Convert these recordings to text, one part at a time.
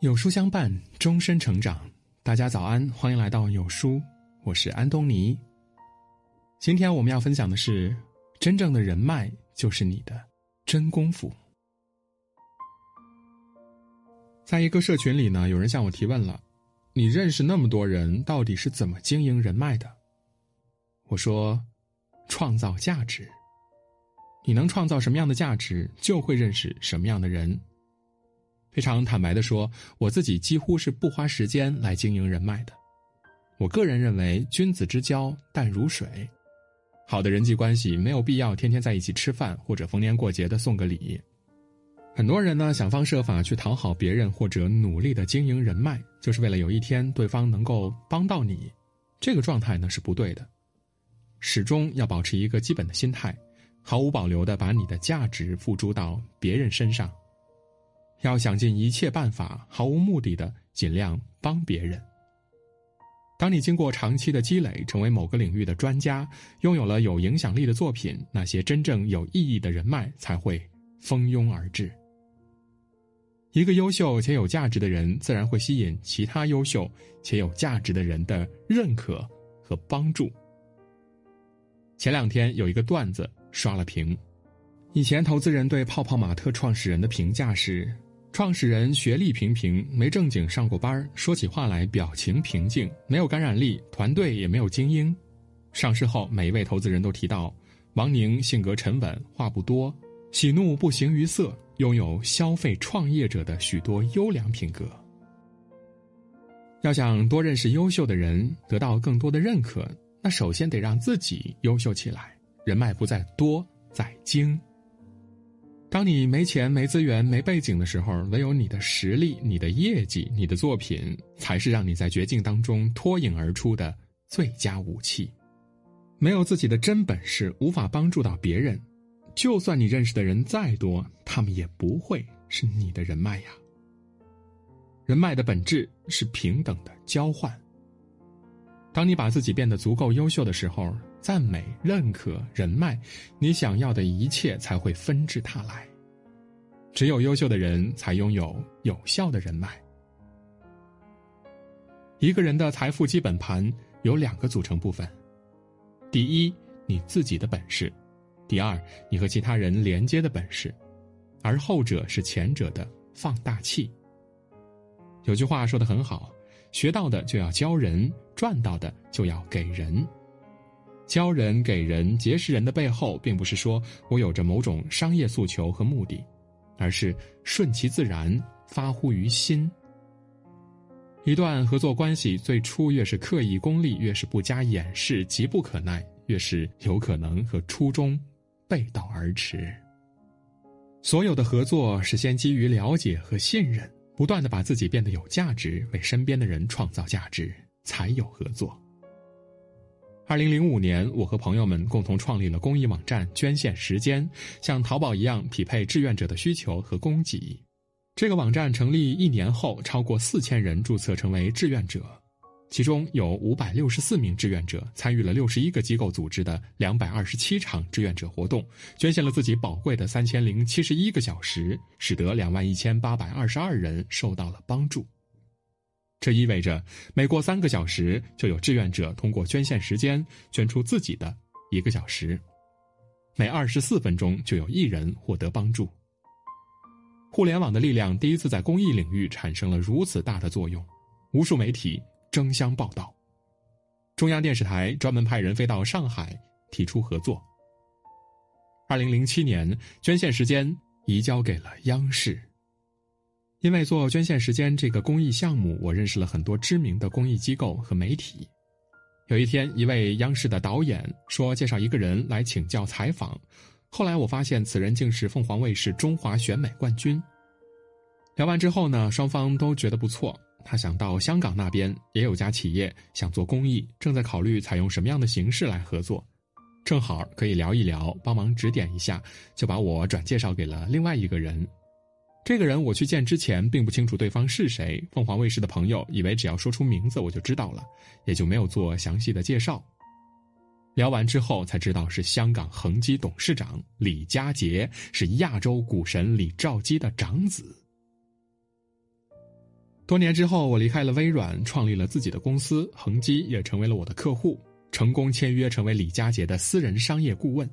有书相伴，终身成长。大家早安，欢迎来到有书，我是安东尼。今天我们要分享的是，真正的人脉就是你的真功夫。在一个社群里呢，有人向我提问了：“你认识那么多人，到底是怎么经营人脉的？”我说：“创造价值。你能创造什么样的价值，就会认识什么样的人。”非常坦白的说，我自己几乎是不花时间来经营人脉的。我个人认为，君子之交淡如水，好的人际关系没有必要天天在一起吃饭，或者逢年过节的送个礼。很多人呢，想方设法去讨好别人，或者努力的经营人脉，就是为了有一天对方能够帮到你。这个状态呢是不对的，始终要保持一个基本的心态，毫无保留的把你的价值付诸到别人身上。要想尽一切办法，毫无目的的尽量帮别人。当你经过长期的积累，成为某个领域的专家，拥有了有影响力的作品，那些真正有意义的人脉才会蜂拥而至。一个优秀且有价值的人，自然会吸引其他优秀且有价值的人的认可和帮助。前两天有一个段子刷了屏，以前投资人对泡泡玛特创始人的评价是。创始人学历平平，没正经上过班说起话来表情平静，没有感染力，团队也没有精英。上市后，每一位投资人都提到，王宁性格沉稳，话不多，喜怒不形于色，拥有消费创业者的许多优良品格。要想多认识优秀的人，得到更多的认可，那首先得让自己优秀起来。人脉不在多，在精。当你没钱、没资源、没背景的时候，唯有你的实力、你的业绩、你的作品，才是让你在绝境当中脱颖而出的最佳武器。没有自己的真本事，无法帮助到别人。就算你认识的人再多，他们也不会是你的人脉呀。人脉的本质是平等的交换。当你把自己变得足够优秀的时候。赞美、认可、人脉，你想要的一切才会纷至沓来。只有优秀的人才拥有有效的人脉。一个人的财富基本盘有两个组成部分：第一，你自己的本事；第二，你和其他人连接的本事。而后者是前者的放大器。有句话说的很好：学到的就要教人，赚到的就要给人。教人、给人、结识人的背后，并不是说我有着某种商业诉求和目的，而是顺其自然，发乎于心。一段合作关系，最初越是刻意功利，越是不加掩饰，急不可耐，越是有可能和初衷背道而驰。所有的合作是先基于了解和信任，不断的把自己变得有价值，为身边的人创造价值，才有合作。二零零五年，我和朋友们共同创立了公益网站“捐献时间”，像淘宝一样匹配志愿者的需求和供给。这个网站成立一年后，超过四千人注册成为志愿者，其中有五百六十四名志愿者参与了六十一个机构组织的两百二十七场志愿者活动，捐献了自己宝贵的三千零七十一个小时，使得两万一千八百二十二人受到了帮助。这意味着，每过三个小时，就有志愿者通过捐献时间捐出自己的一个小时；每二十四分钟，就有一人获得帮助。互联网的力量第一次在公益领域产生了如此大的作用，无数媒体争相报道，中央电视台专门派人飞到上海提出合作。二零零七年，捐献时间移交给了央视。因为做捐献时间这个公益项目，我认识了很多知名的公益机构和媒体。有一天，一位央视的导演说介绍一个人来请教采访，后来我发现此人竟是凤凰卫视中华选美冠军。聊完之后呢，双方都觉得不错。他想到香港那边也有家企业想做公益，正在考虑采用什么样的形式来合作，正好可以聊一聊，帮忙指点一下，就把我转介绍给了另外一个人。这个人我去见之前并不清楚对方是谁，凤凰卫视的朋友以为只要说出名字我就知道了，也就没有做详细的介绍。聊完之后才知道是香港恒基董事长李家杰，是亚洲股神李兆基的长子。多年之后，我离开了微软，创立了自己的公司，恒基也成为了我的客户，成功签约成为李佳杰的私人商业顾问。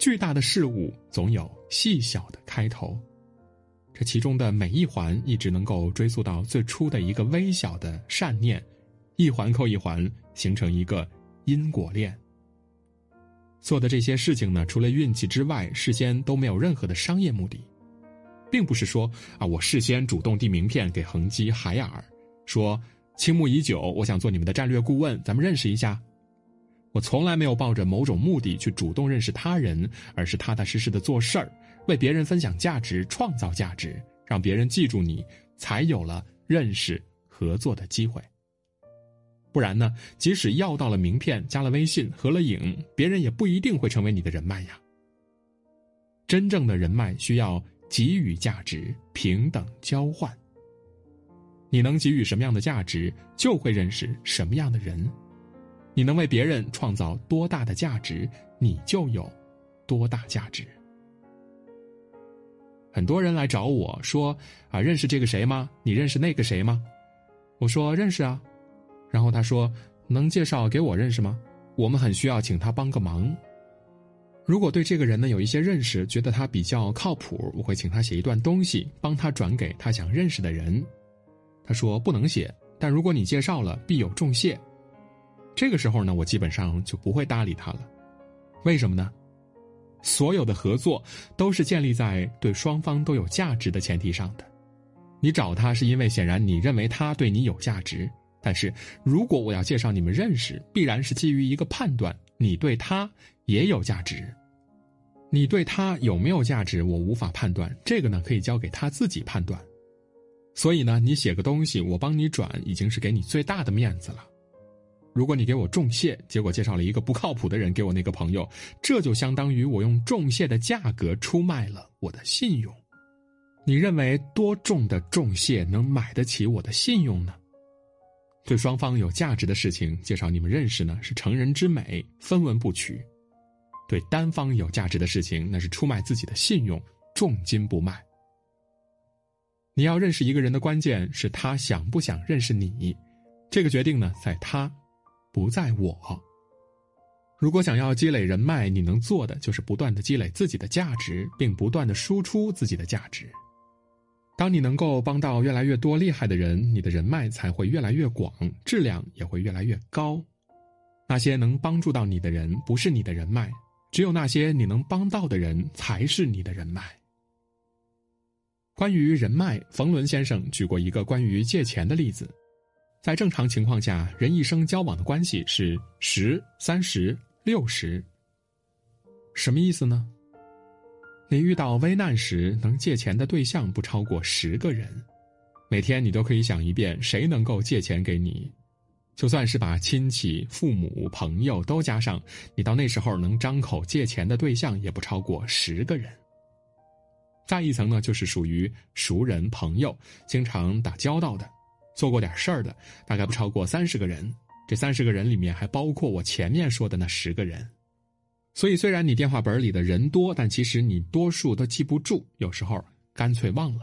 巨大的事物总有细小的开头，这其中的每一环一直能够追溯到最初的一个微小的善念，一环扣一环，形成一个因果链。做的这些事情呢，除了运气之外，事先都没有任何的商业目的。并不是说啊，我事先主动递名片给恒基、海尔，说倾慕已久，我想做你们的战略顾问，咱们认识一下。我从来没有抱着某种目的去主动认识他人，而是踏踏实实的做事儿，为别人分享价值、创造价值，让别人记住你，才有了认识、合作的机会。不然呢，即使要到了名片、加了微信、合了影，别人也不一定会成为你的人脉呀。真正的人脉需要。给予价值，平等交换。你能给予什么样的价值，就会认识什么样的人。你能为别人创造多大的价值，你就有多大价值。很多人来找我说：“啊，认识这个谁吗？你认识那个谁吗？”我说：“认识啊。”然后他说：“能介绍给我认识吗？我们很需要请他帮个忙。”如果对这个人呢有一些认识，觉得他比较靠谱，我会请他写一段东西，帮他转给他想认识的人。他说不能写，但如果你介绍了，必有重谢。这个时候呢，我基本上就不会搭理他了。为什么呢？所有的合作都是建立在对双方都有价值的前提上的。你找他是因为显然你认为他对你有价值，但是如果我要介绍你们认识，必然是基于一个判断，你对他也有价值。你对他有没有价值，我无法判断。这个呢，可以交给他自己判断。所以呢，你写个东西，我帮你转，已经是给你最大的面子了。如果你给我重谢，结果介绍了一个不靠谱的人给我那个朋友，这就相当于我用重谢的价格出卖了我的信用。你认为多重的重谢能买得起我的信用呢？对双方有价值的事情介绍你们认识呢，是成人之美，分文不取。对单方有价值的事情，那是出卖自己的信用，重金不卖。你要认识一个人的关键是他想不想认识你，这个决定呢，在他，不在我。如果想要积累人脉，你能做的就是不断的积累自己的价值，并不断的输出自己的价值。当你能够帮到越来越多厉害的人，你的人脉才会越来越广，质量也会越来越高。那些能帮助到你的人，不是你的人脉。只有那些你能帮到的人，才是你的人脉。关于人脉，冯仑先生举过一个关于借钱的例子。在正常情况下，人一生交往的关系是十、三十、六十。什么意思呢？你遇到危难时，能借钱的对象不超过十个人。每天你都可以想一遍，谁能够借钱给你。就算是把亲戚、父母、朋友都加上，你到那时候能张口借钱的对象也不超过十个人。再一层呢，就是属于熟人、朋友，经常打交道的，做过点事儿的，大概不超过三十个人。这三十个人里面还包括我前面说的那十个人。所以，虽然你电话本里的人多，但其实你多数都记不住，有时候干脆忘了。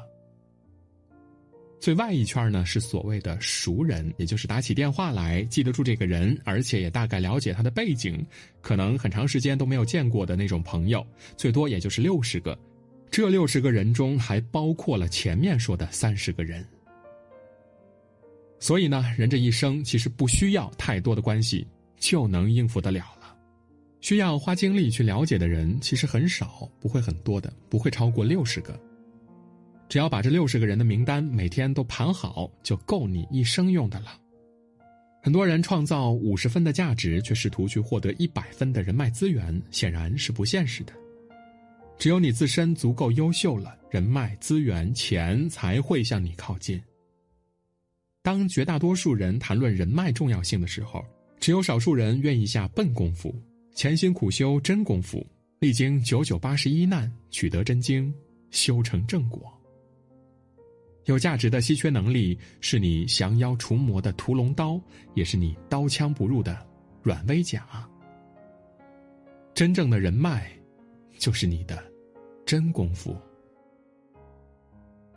最外一圈呢是所谓的熟人，也就是打起电话来记得住这个人，而且也大概了解他的背景，可能很长时间都没有见过的那种朋友，最多也就是六十个。这六十个人中还包括了前面说的三十个人。所以呢，人这一生其实不需要太多的关系就能应付得了了，需要花精力去了解的人其实很少，不会很多的，不会超过六十个。只要把这六十个人的名单每天都盘好，就够你一生用的了。很多人创造五十分的价值，却试图去获得一百分的人脉资源，显然是不现实的。只有你自身足够优秀了，人脉资源、钱才会向你靠近。当绝大多数人谈论人脉重要性的时候，只有少数人愿意下笨功夫，潜心苦修真功夫，历经九九八十一难，取得真经，修成正果。有价值的稀缺能力，是你降妖除魔的屠龙刀，也是你刀枪不入的软威甲。真正的人脉，就是你的真功夫。